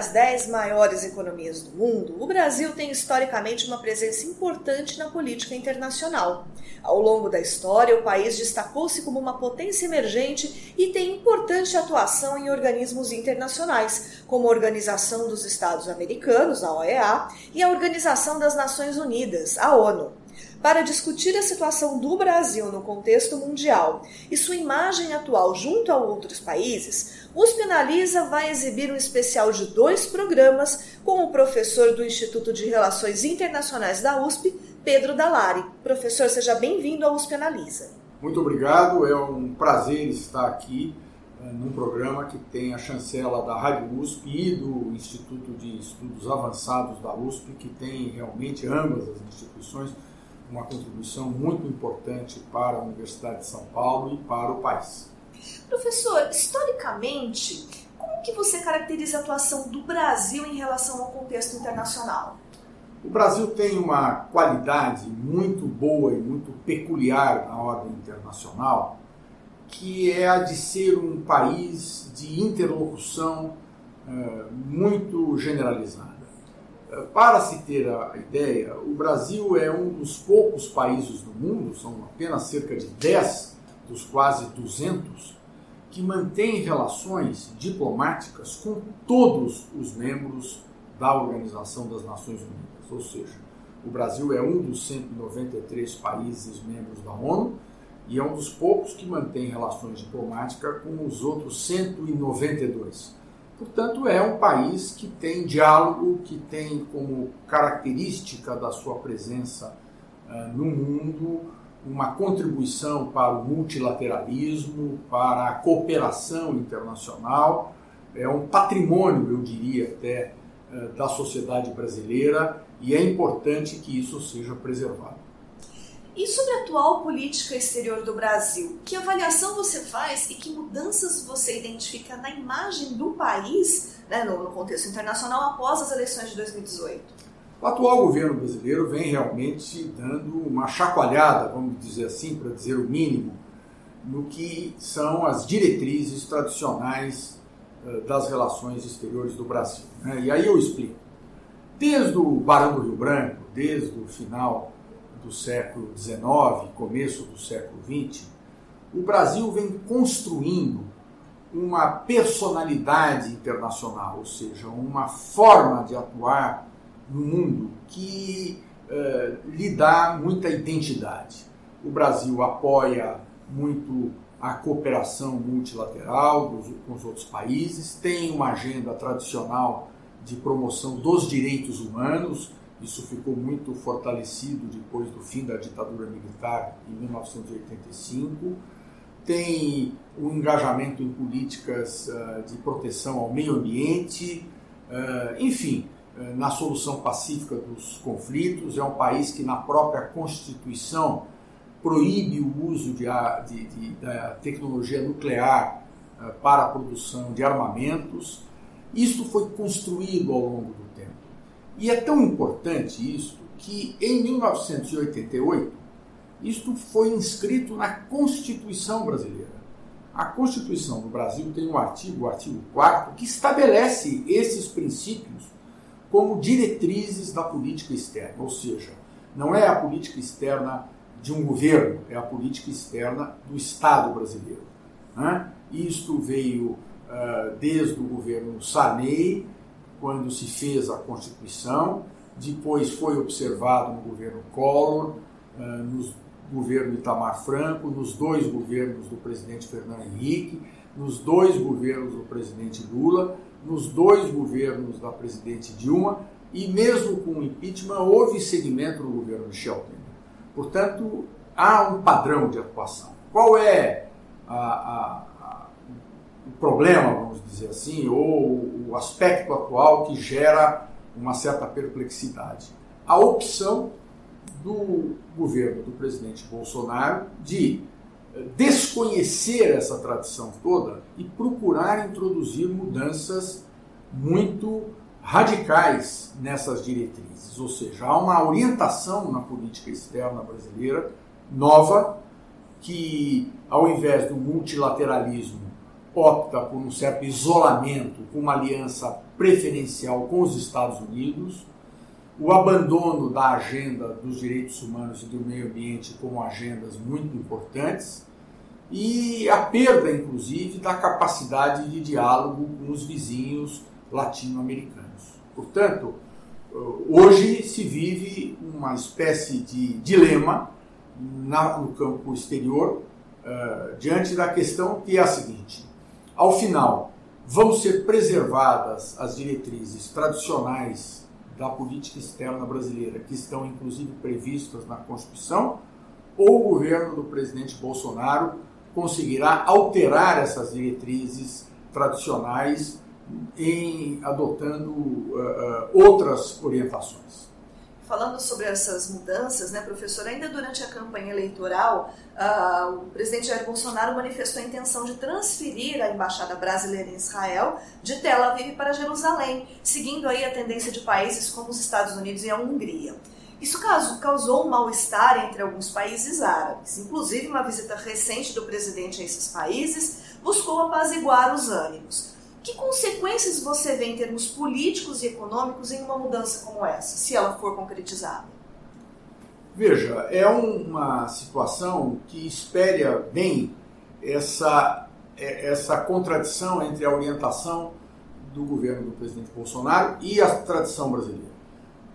Presente entre as dez maiores economias do mundo, o Brasil tem historicamente uma presença importante na política internacional. Ao longo da história, o país destacou-se como uma potência emergente e tem importante atuação em organismos internacionais, como a Organização dos Estados Americanos, a OEA, e a Organização das Nações Unidas, a ONU para discutir a situação do Brasil no contexto mundial e sua imagem atual junto a outros países, USP Analisa vai exibir um especial de dois programas com o professor do Instituto de Relações Internacionais da USP, Pedro Dalari. Professor, seja bem-vindo ao USP Analisa. Muito obrigado, é um prazer estar aqui eh, num programa que tem a chancela da Rádio USP e do Instituto de Estudos Avançados da USP, que tem realmente ambas as instituições uma contribuição muito importante para a Universidade de São Paulo e para o país. Professor, historicamente, como que você caracteriza a atuação do Brasil em relação ao contexto internacional? O Brasil tem uma qualidade muito boa e muito peculiar na ordem internacional, que é a de ser um país de interlocução uh, muito generalizada. Para se ter a ideia, o Brasil é um dos poucos países do mundo, são apenas cerca de 10 dos quase 200, que mantém relações diplomáticas com todos os membros da Organização das Nações Unidas ou seja, o Brasil é um dos 193 países membros da ONU e é um dos poucos que mantém relações diplomáticas com os outros 192. Portanto, é um país que tem diálogo, que tem como característica da sua presença uh, no mundo uma contribuição para o multilateralismo, para a cooperação internacional, é um patrimônio, eu diria até, uh, da sociedade brasileira e é importante que isso seja preservado. E sobre a atual política exterior do Brasil, que avaliação você faz e que mudanças você identifica na imagem do país, né, no, contexto internacional, após as eleições de 2018? O atual governo brasileiro vem realmente dando uma chacoalhada, vamos dizer assim, para dizer o mínimo, no que são as diretrizes tradicionais uh, das relações exteriores do Brasil. Né? E aí eu explico. Desde o Barão do Rio Branco, desde o final do século XIX, começo do século XX, o Brasil vem construindo uma personalidade internacional, ou seja, uma forma de atuar no mundo que uh, lhe dá muita identidade. O Brasil apoia muito a cooperação multilateral com os outros países, tem uma agenda tradicional de promoção dos direitos humanos. Isso ficou muito fortalecido depois do fim da ditadura militar em 1985. Tem o um engajamento em políticas uh, de proteção ao meio ambiente, uh, enfim, uh, na solução pacífica dos conflitos. É um país que, na própria Constituição, proíbe o uso de, de, de da tecnologia nuclear para a produção de armamentos isto foi construído ao longo do. E é tão importante isso que em 1988 isto foi inscrito na Constituição brasileira. A Constituição do Brasil tem um artigo, o artigo 4, que estabelece esses princípios como diretrizes da política externa, ou seja, não é a política externa de um governo, é a política externa do Estado brasileiro. Né? Isto veio ah, desde o governo Sarney, quando se fez a Constituição, depois foi observado no governo Collor, ah, no governo Itamar Franco, nos dois governos do presidente Fernando Henrique, nos dois governos do presidente Lula, nos dois governos da presidente Dilma e mesmo com o impeachment houve segmento no governo Michel Temer. Portanto, há um padrão de atuação. Qual é a, a, o problema, vamos dizer assim, ou o aspecto atual que gera uma certa perplexidade. A opção do governo do presidente Bolsonaro de desconhecer essa tradição toda e procurar introduzir mudanças muito radicais nessas diretrizes, ou seja, há uma orientação na política externa brasileira nova que, ao invés do multilateralismo, opta por um certo isolamento com uma aliança preferencial com os Estados Unidos, o abandono da agenda dos direitos humanos e do meio ambiente como agendas muito importantes e a perda, inclusive, da capacidade de diálogo com os vizinhos latino-americanos. Portanto, hoje se vive uma espécie de dilema no campo exterior uh, diante da questão que é a seguinte: ao final, vão ser preservadas as diretrizes tradicionais da política externa brasileira, que estão inclusive previstas na Constituição, ou o governo do presidente Bolsonaro conseguirá alterar essas diretrizes tradicionais em adotando uh, uh, outras orientações. Falando sobre essas mudanças, né, professor, ainda durante a campanha eleitoral, uh, o presidente Jair Bolsonaro manifestou a intenção de transferir a embaixada brasileira em Israel de Tel Aviv para Jerusalém, seguindo aí a tendência de países como os Estados Unidos e a Hungria. Isso causou um mal-estar entre alguns países árabes. Inclusive, uma visita recente do presidente a esses países buscou apaziguar os ânimos. Que consequências você vê em termos políticos e econômicos em uma mudança como essa, se ela for concretizada? Veja, é uma situação que espelha bem essa, é, essa contradição entre a orientação do governo do presidente Bolsonaro e a tradição brasileira.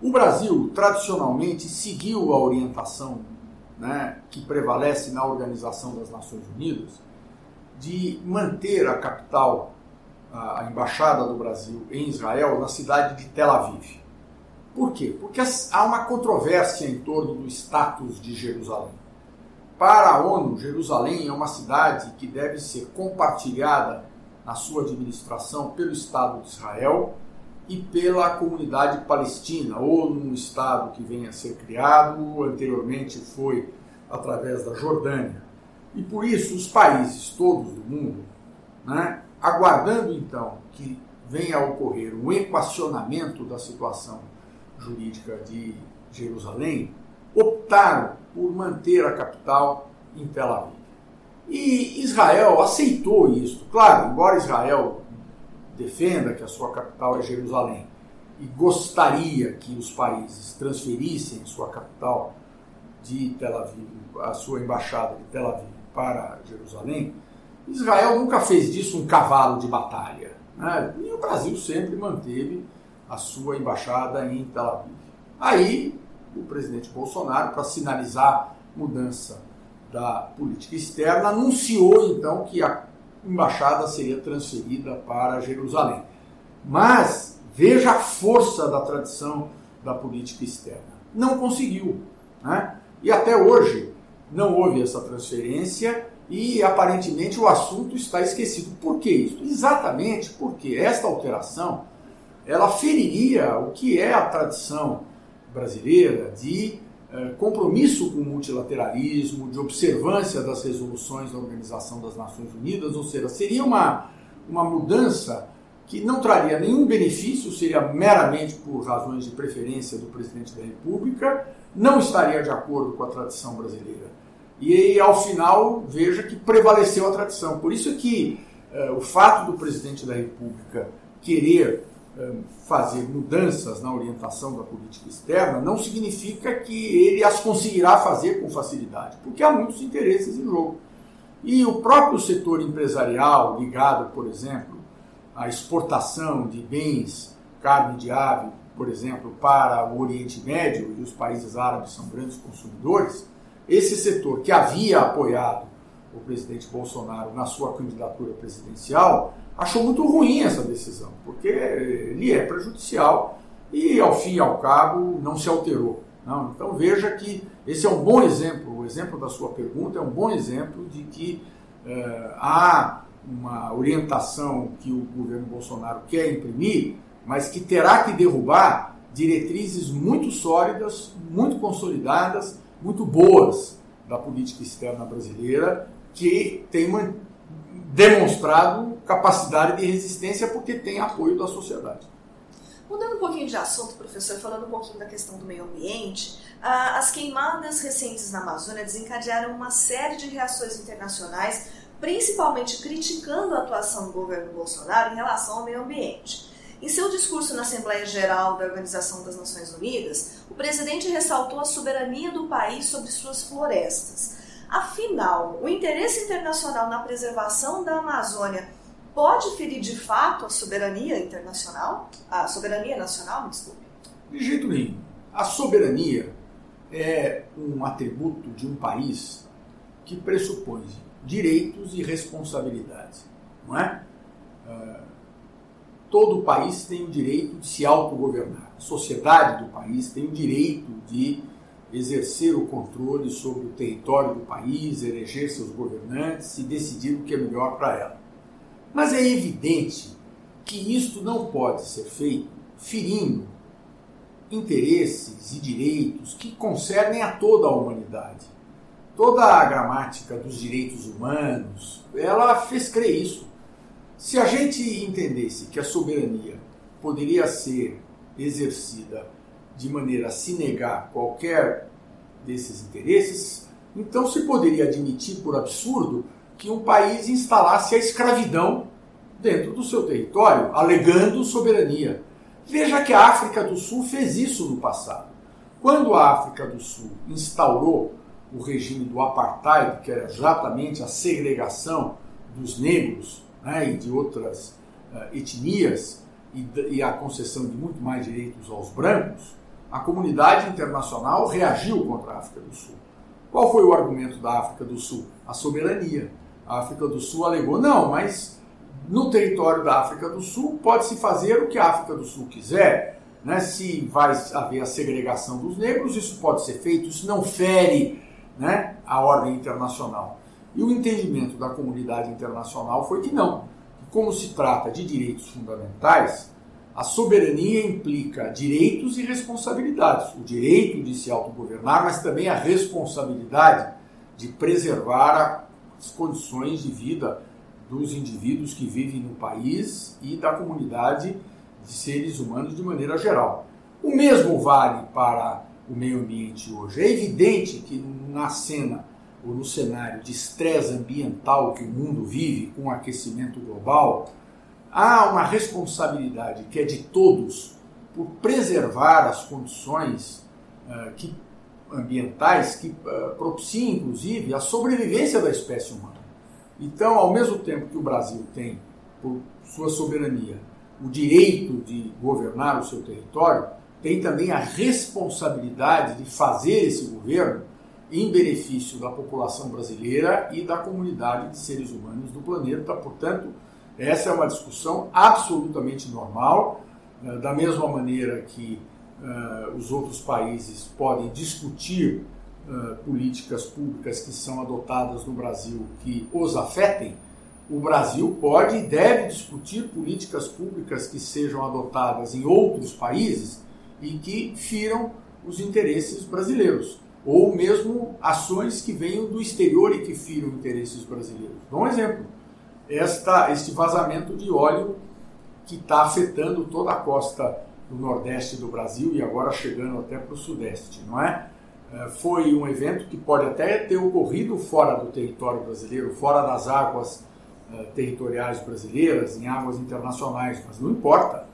O Brasil, tradicionalmente, seguiu a orientação né, que prevalece na Organização das Nações Unidas de manter a capital, a embaixada do Brasil em Israel, na cidade de Tel Aviv. Por quê? Porque há uma controvérsia em torno do status de Jerusalém. Para a ONU, Jerusalém é uma cidade que deve ser compartilhada na sua administração pelo Estado de Israel e pela comunidade palestina, ou num Estado que venha a ser criado, anteriormente foi através da Jordânia. E por isso os países todos do mundo, né, aguardando então que venha a ocorrer um equacionamento da situação jurídica de Jerusalém, optaram por manter a capital em Tel Aviv. E Israel aceitou isso. Claro, embora Israel defenda que a sua capital é Jerusalém e gostaria que os países transferissem sua capital de Tel Aviv, a sua embaixada de Tel Aviv para Jerusalém, Israel nunca fez disso um cavalo de batalha. Né? E o Brasil sempre manteve a sua embaixada em Tel Aviv. Aí, o presidente Bolsonaro, para sinalizar mudança da política externa, anunciou então que a embaixada seria transferida para Jerusalém. Mas veja a força da tradição da política externa. Não conseguiu. Né? E até hoje não houve essa transferência e aparentemente o assunto está esquecido. Por que isso? Exatamente porque esta alteração ela feriria o que é a tradição brasileira de é, compromisso com o multilateralismo, de observância das resoluções da Organização das Nações Unidas, ou seja, seria uma, uma mudança que não traria nenhum benefício, seria meramente por razões de preferência do presidente da República, não estaria de acordo com a tradição brasileira. E ao final, veja que prevaleceu a tradição. Por isso que é, o fato do presidente da República querer fazer mudanças na orientação da política externa não significa que ele as conseguirá fazer com facilidade, porque há muitos interesses em jogo. E o próprio setor empresarial, ligado, por exemplo, à exportação de bens, carne de ave, por exemplo, para o Oriente Médio, e os países árabes são grandes consumidores, esse setor que havia apoiado o presidente Bolsonaro na sua candidatura presidencial achou muito ruim essa decisão, porque lhe é prejudicial e, ao fim e ao cabo, não se alterou. Não? Então veja que esse é um bom exemplo, o exemplo da sua pergunta é um bom exemplo de que eh, há uma orientação que o governo Bolsonaro quer imprimir, mas que terá que derrubar diretrizes muito sólidas, muito consolidadas, muito boas da política externa brasileira, que tem demonstrado capacidade de resistência porque tem apoio da sociedade. Mudando um pouquinho de assunto, professor, falando um pouquinho da questão do meio ambiente, as queimadas recentes na Amazônia desencadearam uma série de reações internacionais, principalmente criticando a atuação do governo Bolsonaro em relação ao meio ambiente. Em seu discurso na Assembleia Geral da Organização das Nações Unidas, o presidente ressaltou a soberania do país sobre suas florestas. Afinal, o interesse internacional na preservação da Amazônia pode ferir de fato a soberania internacional? A soberania nacional, desculpe? De jeito nenhum. A soberania é um atributo de um país que pressupõe direitos e responsabilidades, não é? Uh, todo país tem o direito de se autogovernar. A sociedade do país tem o direito de exercer o controle sobre o território do país, eleger seus governantes e decidir o que é melhor para ela. Mas é evidente que isto não pode ser feito ferindo interesses e direitos que concernem a toda a humanidade. Toda a gramática dos direitos humanos, ela fez crer isso. Se a gente entendesse que a soberania poderia ser exercida de maneira a se negar qualquer desses interesses, então se poderia admitir por absurdo que um país instalasse a escravidão dentro do seu território, alegando soberania. Veja que a África do Sul fez isso no passado. Quando a África do Sul instaurou o regime do apartheid, que era exatamente a segregação dos negros né, e de outras uh, etnias e, e a concessão de muito mais direitos aos brancos, a comunidade internacional reagiu contra a África do Sul. Qual foi o argumento da África do Sul? A soberania. A África do Sul alegou: não, mas no território da África do Sul pode-se fazer o que a África do Sul quiser. Né? Se vai haver a segregação dos negros, isso pode ser feito, isso não fere né, a ordem internacional. E o entendimento da comunidade internacional foi que não. Como se trata de direitos fundamentais, a soberania implica direitos e responsabilidades. O direito de se autogovernar, mas também a responsabilidade de preservar as condições de vida dos indivíduos que vivem no país e da comunidade de seres humanos de maneira geral. O mesmo vale para o meio ambiente hoje. É evidente que na cena ou no cenário de estresse ambiental que o mundo vive com o aquecimento global, há uma responsabilidade que é de todos por preservar as condições uh, que, ambientais que uh, propiciem, inclusive, a sobrevivência da espécie humana. Então, ao mesmo tempo que o Brasil tem, por sua soberania, o direito de governar o seu território, tem também a responsabilidade de fazer esse governo em benefício da população brasileira e da comunidade de seres humanos do planeta. Portanto, essa é uma discussão absolutamente normal, né, da mesma maneira que uh, os outros países podem discutir uh, políticas públicas que são adotadas no Brasil que os afetem, o Brasil pode e deve discutir políticas públicas que sejam adotadas em outros países e que firam os interesses brasileiros, ou mesmo ações que venham do exterior e que firam interesses brasileiros. Dá um exemplo: esta, este vazamento de óleo que está afetando toda a costa do nordeste do Brasil e agora chegando até para o sudeste, não é? é? Foi um evento que pode até ter ocorrido fora do território brasileiro, fora das águas uh, territoriais brasileiras, em águas internacionais, mas não importa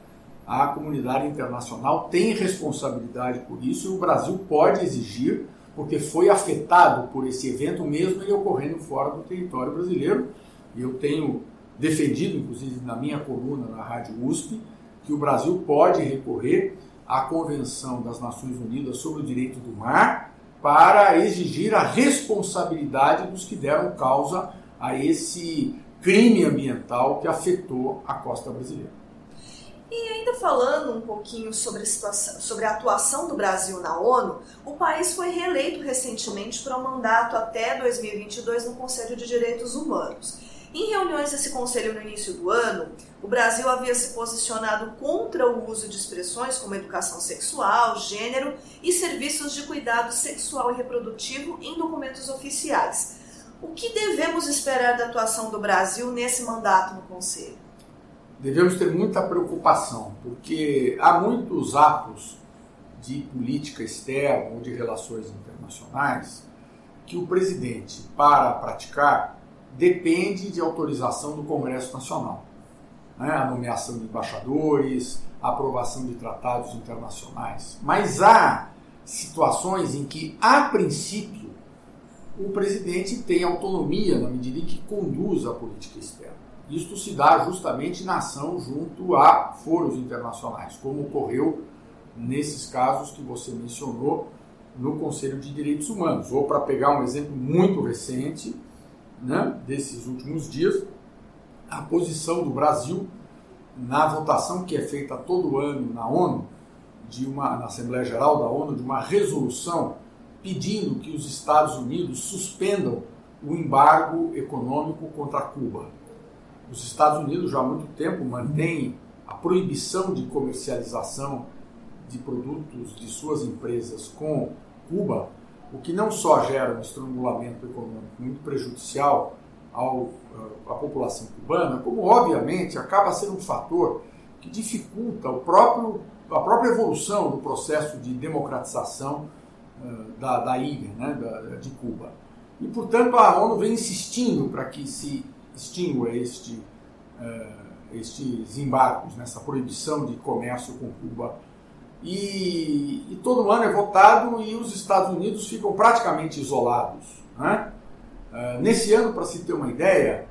a comunidade internacional tem responsabilidade por isso e o Brasil pode exigir, porque foi afetado por esse evento, mesmo ele ocorrendo fora do território brasileiro. E eu tenho defendido, inclusive na minha coluna na Rádio USP, que o Brasil pode recorrer à Convenção das Nações Unidas sobre o Direito do Mar para exigir a responsabilidade dos que deram causa a esse crime ambiental que afetou a costa brasileira. E ainda falando um pouquinho sobre a, situação, sobre a atuação do Brasil na ONU, o país foi reeleito recentemente para um mandato até 2022 no Conselho de Direitos Humanos. Em reuniões desse conselho no início do ano, o Brasil havia se posicionado contra o uso de expressões como educação sexual, gênero e serviços de cuidado sexual e reprodutivo em documentos oficiais. O que devemos esperar da atuação do Brasil nesse mandato no Conselho? Devemos ter muita preocupação, porque há muitos atos de política externa ou de relações internacionais que o presidente, para praticar, depende de autorização do Congresso Nacional. Né? A nomeação de embaixadores, a aprovação de tratados internacionais. Mas há situações em que, a princípio, o presidente tem autonomia na medida em que conduz a política externa. Isto se dá justamente na ação junto a foros internacionais, como ocorreu nesses casos que você mencionou no Conselho de Direitos Humanos. Ou para pegar um exemplo muito recente, né, desses últimos dias, a posição do Brasil na votação que é feita todo ano na ONU, de uma, na Assembleia Geral da ONU, de uma resolução pedindo que os Estados Unidos suspendam o embargo econômico contra Cuba. Os Estados Unidos já há muito tempo mantêm a proibição de comercialização de produtos de suas empresas com Cuba, o que não só gera um estrangulamento econômico muito prejudicial ao, eh, à população cubana, como obviamente acaba sendo um fator que dificulta o próprio, a própria evolução do processo de democratização uh, da, da, ilha, né, da, de Cuba. E, portanto, a ONU vem insistindo para que se extingua este, estes embargos, nessa proibição de comércio com Cuba e, e, todo ano é votado e os Estados Unidos ficam praticamente isolados. Né? Uh, nesse ano, para se ter uma ideia,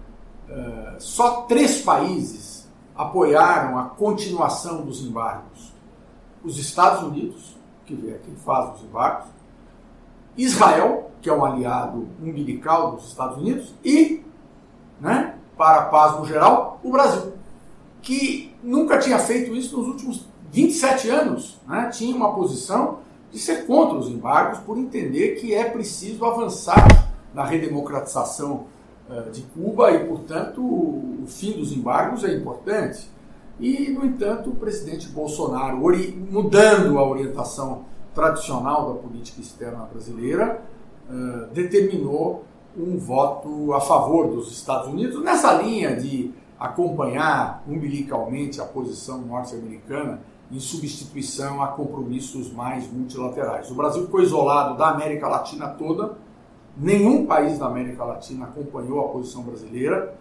uh, só três países apoiaram a continuação dos embargos: os Estados Unidos, que é quem faz os embargos, Israel, que é um aliado umbilical dos Estados Unidos, e, né, para a paz no geral, o Brasil, que nunca tinha feito isso nos últimos 27 anos, né, tinha uma posição de ser contra os embargos, por entender que é preciso avançar na redemocratização uh, de Cuba e, portanto, o, fim dos embargos é importante. E, no entanto, o presidente Bolsonaro, mudando a orientação tradicional da política externa brasileira, uh, determinou um voto a favor dos Estados Unidos, nessa linha de acompanhar umbilicalmente a posição norte-americana em substituição a compromissos mais multilaterais. O Brasil ficou isolado da América Latina toda, nenhum país da América Latina acompanhou a posição brasileira,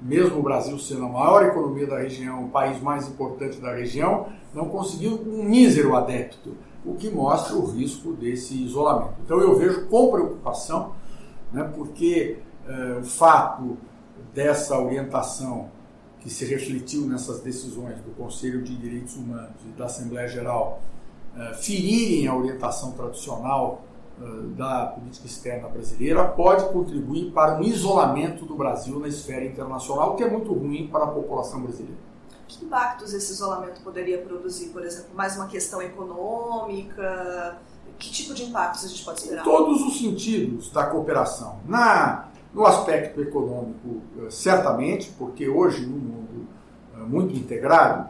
mesmo o Brasil sendo a maior economia da região, o país mais importante da região, não conseguiu um mísero adepto, o que mostra o risco desse isolamento. Então eu vejo com preocupação, né, porque eh, o fato dessa orientação que se refletiu nessas decisões do Conselho de Direitos Humanos e da Assembleia Geral uh, ferirem a orientação tradicional uh, da política externa brasileira, pode contribuir para um isolamento do Brasil na esfera internacional, que é muito ruim para a população brasileira. Que impactos esse isolamento poderia produzir, por exemplo? Mais uma questão econômica? Que tipo de impactos a gente pode esperar? Em todos os sentidos da cooperação. Na no aspecto econômico, eh, certamente, porque hoje, num mundo eh, muito integrado,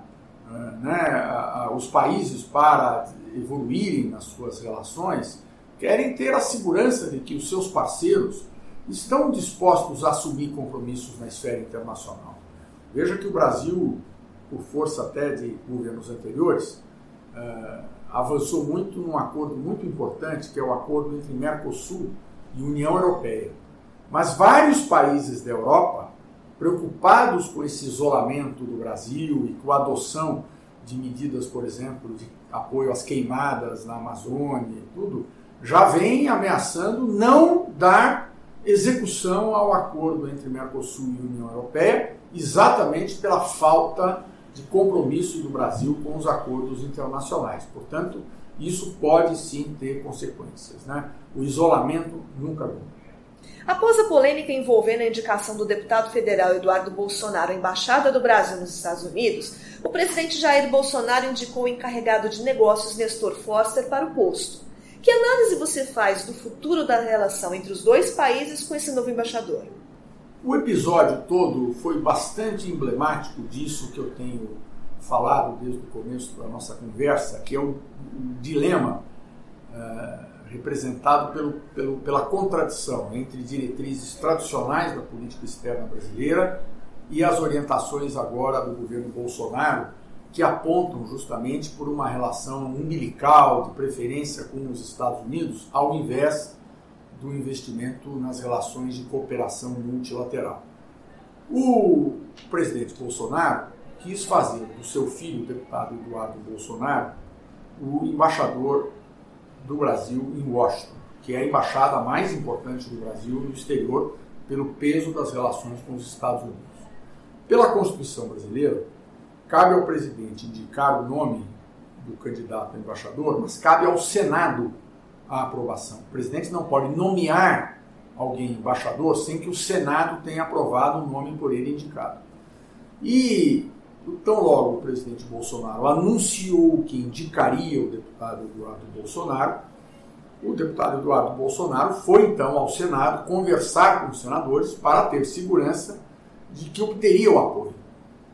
eh, né, os países, para evoluírem nas suas relações, querem ter a segurança de que os seus parceiros estão dispostos a assumir compromissos na esfera internacional. Veja que o Brasil, por força até de governos anteriores, avançou muito num acordo muito importante, que é o acordo entre Mercosul e União Europeia. Mas vários países da Europa, preocupados com esse isolamento do Brasil e com a adoção de medidas, por exemplo, de apoio às queimadas na Amazônia e tudo, já vêm ameaçando não dar execução ao acordo entre Mercosul e União Europeia, exatamente pela falta de compromisso do Brasil com os acordos internacionais. Portanto, isso pode sim ter consequências. Né? O isolamento nunca bom. Após a polêmica envolvendo a indicação do deputado federal Eduardo Bolsonaro à Embaixada do Brasil nos Estados Unidos, o presidente Jair Bolsonaro indicou o encarregado de negócios Nestor Foster para o posto. Que análise você faz do futuro da relação entre os dois países com esse novo embaixador? O episódio todo foi bastante emblemático disso que eu tenho falado desde o começo da nossa conversa, que é o, o dilema uh, representado pelo, pelo, pela contradição entre diretrizes tradicionais da política externa brasileira e as orientações agora do governo Bolsonaro, que apontam justamente por uma relação umbilical, de preferência com os Estados Unidos, ao invés do investimento nas relações de cooperação multilateral. O presidente Bolsonaro quis fazer do seu filho, o deputado Eduardo Bolsonaro, o embaixador do Brasil em Washington, que é a embaixada mais importante do Brasil no exterior pelo peso das relações com os Estados Unidos. Pela Constituição brasileira, cabe ao presidente indicar o nome do candidato a embaixador, mas cabe ao Senado a aprovação. O presidente não pode nomear alguém embaixador sem que o Senado tenha aprovado o nome por ele indicado. E tão logo o presidente Bolsonaro anunciou que indicaria o deputado Eduardo Bolsonaro, o deputado Eduardo Bolsonaro foi então ao Senado conversar com os senadores para ter segurança de que obteria o apoio.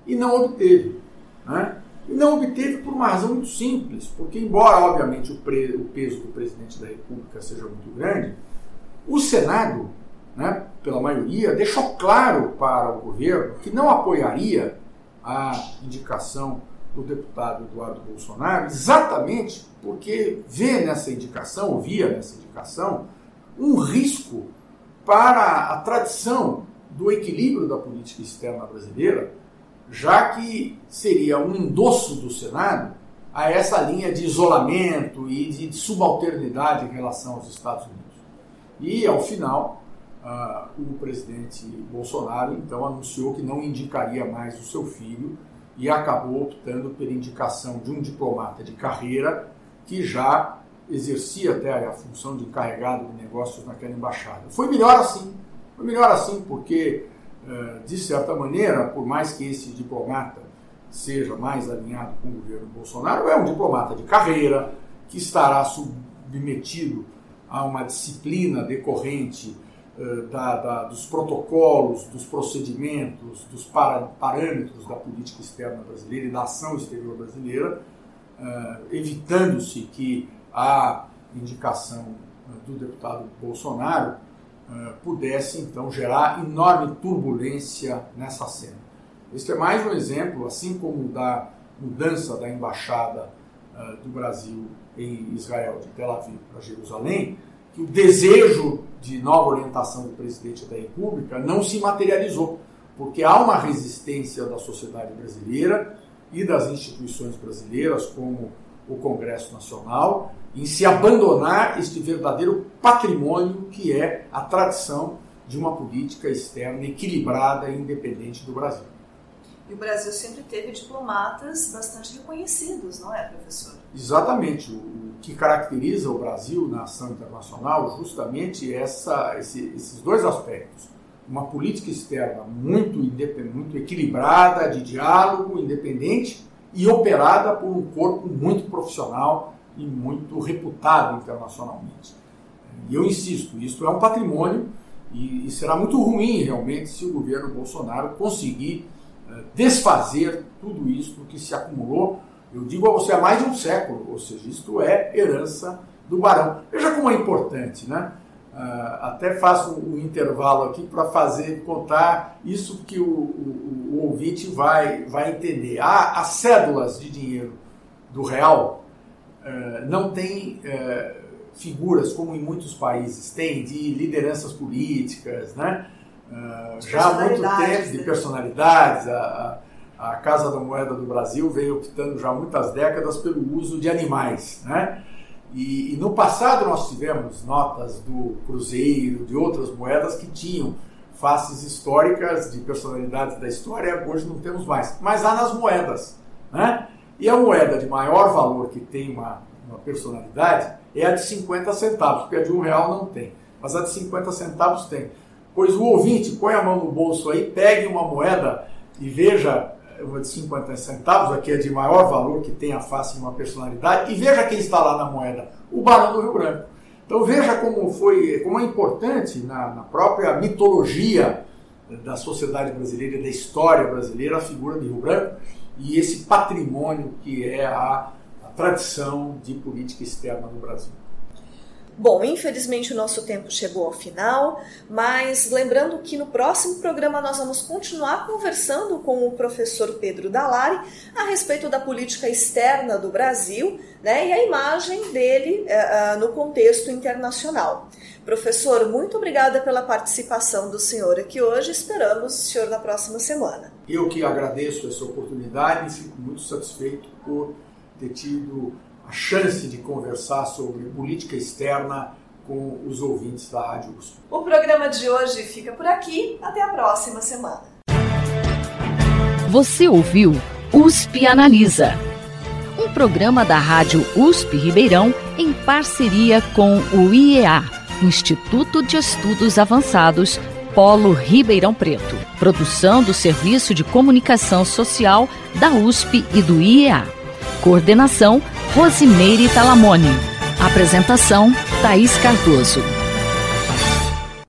E não obteve. Né? E não obteve por uma razão muito simples, porque, embora, obviamente, o, pre, o peso do presidente da República seja muito grande, o Senado, né, pela maioria, deixou claro para o governo que não apoiaria a indicação do deputado Eduardo Bolsonaro, exatamente porque vê nessa indicação, ou via nessa indicação, um risco para a tradição do equilíbrio da política externa brasileira, já que seria um endosso do Senado a essa linha de isolamento e de subalternidade em relação aos Estados Unidos. E, ao final, uh, o presidente Bolsonaro então anunciou que não indicaria mais o seu filho e acabou optando pela indicação de um diplomata de carreira que já exercia até a função de encarregado de negócios naquela embaixada. Foi melhor assim. Foi melhor assim porque, de certa maneira, por mais que esse diplomata seja mais alinhado com o governo Bolsonaro, é um diplomata de carreira que estará submetido a uma disciplina decorrente eh, da, da, dos protocolos, dos procedimentos, dos para, parâmetros da política externa brasileira e da ação exterior brasileira, uh, evitando-se que a indicação do deputado Bolsonaro pudesse então gerar enorme turbulência nessa cena. Este é mais um exemplo, assim como da mudança da embaixada do Brasil em Israel, de Tel Aviv para Jerusalém, que o desejo de nova orientação do presidente da República não se materializou, porque há uma resistência da sociedade brasileira e das instituições brasileiras, como o Congresso Nacional, em se abandonar este verdadeiro patrimônio que é a tradição de uma política externa equilibrada e independente do Brasil. E o Brasil sempre teve diplomatas bastante reconhecidos, não é, professor? Exatamente. O que caracteriza o Brasil na ação internacional justamente essa, esse, esses dois aspectos. Uma política externa muito, muito equilibrada, de diálogo, independente e operada por um corpo muito profissional e muito reputado internacionalmente. E eu insisto, isso é um patrimônio e, e será muito ruim realmente se o governo Bolsonaro conseguir desfazer tudo isso que se acumulou, eu digo a você, há mais de um século, ou seja, isto é herança do barão. Veja como é importante, né? Uh, até faço um intervalo aqui para fazer contar isso que o, o, o, ouvinte vai, vai entender. Ah, as cédulas de dinheiro do real uh, não tem uh, figuras como em muitos países tem de lideranças políticas, né? Já há muito tempo de personalidades. A, a, Casa da Moeda do Brasil veio optando já há muitas décadas pelo uso de animais. Né? E, e, no passado nós tivemos notas do Cruzeiro, de outras moedas que tinham faces históricas de personalidades da história, hoje não temos mais. Mas há nas moedas. Né? E a moeda de maior valor que tem uma, uma personalidade é a de 50 centavos, porque a de um real não tem. Mas a de 50 centavos tem. Pois o ouvinte põe a mão no bolso aí, pegue uma moeda e veja uma de 50 centavos, aqui é de maior valor, que tem a face de uma personalidade, e veja quem está lá na moeda, o Barão do Rio Branco. Então veja como foi, como é importante na, na própria mitologia da sociedade brasileira da história brasileira a figura de Rio Branco e esse patrimônio que é a, a tradição de política externa no Brasil. Bom, infelizmente o nosso tempo chegou ao final, mas lembrando que no próximo programa nós vamos continuar conversando com o professor Pedro Dalari a respeito da política externa do Brasil né, e a imagem dele uh, no contexto internacional. Professor, muito obrigada pela participação do senhor aqui hoje. Esperamos o senhor na próxima semana. Eu que agradeço essa oportunidade e fico muito satisfeito por ter tido a chance de conversar sobre política externa com os ouvintes da Rádio USP. O programa de hoje fica por aqui. Até a próxima semana. Você ouviu USP Analisa, um programa da Rádio USP Ribeirão em parceria com o IEA, Instituto de Estudos Avançados, Polo Ribeirão Preto. Produção do Serviço de Comunicação Social da USP e do IEA. Coordenação Rosimeire Talamone. Apresentação Thaís Cardoso.